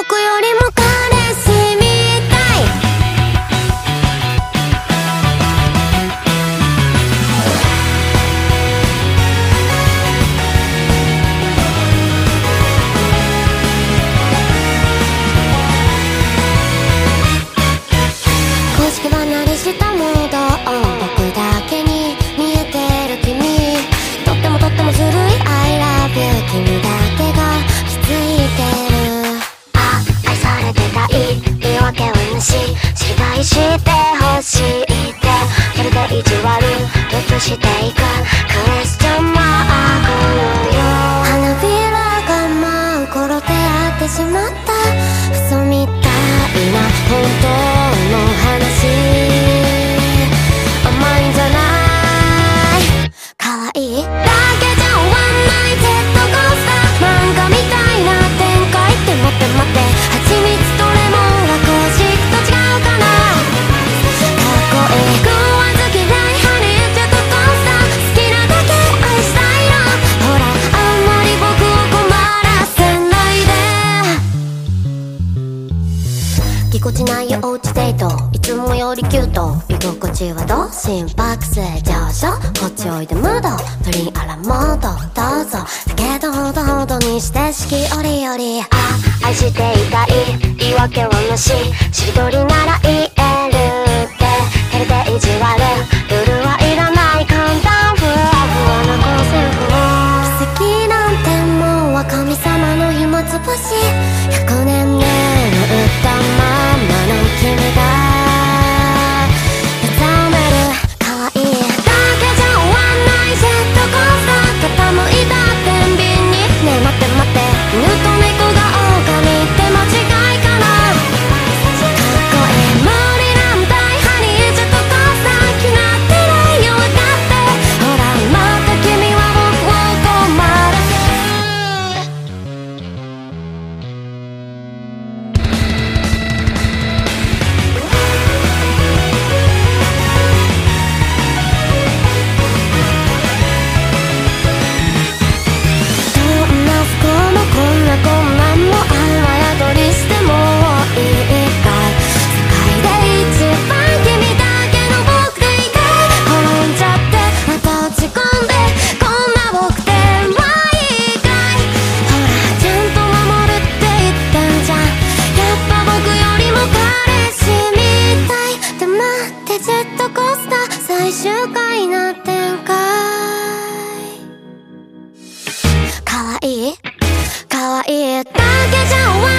僕よ。していくクエスチョンマークよ。花びらが舞う頃出会ってしまった。嘘みたいな本当のぎこちないおうちデートいつもよりキュート居心地はどう心拍数上昇こっちおいでムードプリンアラモードどうぞだけどほどほどにして四季折々あ愛していたい言い訳はなししりとりなら言えるって照れて意地悪ルールはいらない簡単ふわふわなコンセプト奇跡なんてもうは神様の暇つぶし。ってジェットコースター最終回な展開。かわい？いかわい？いだけじゃ終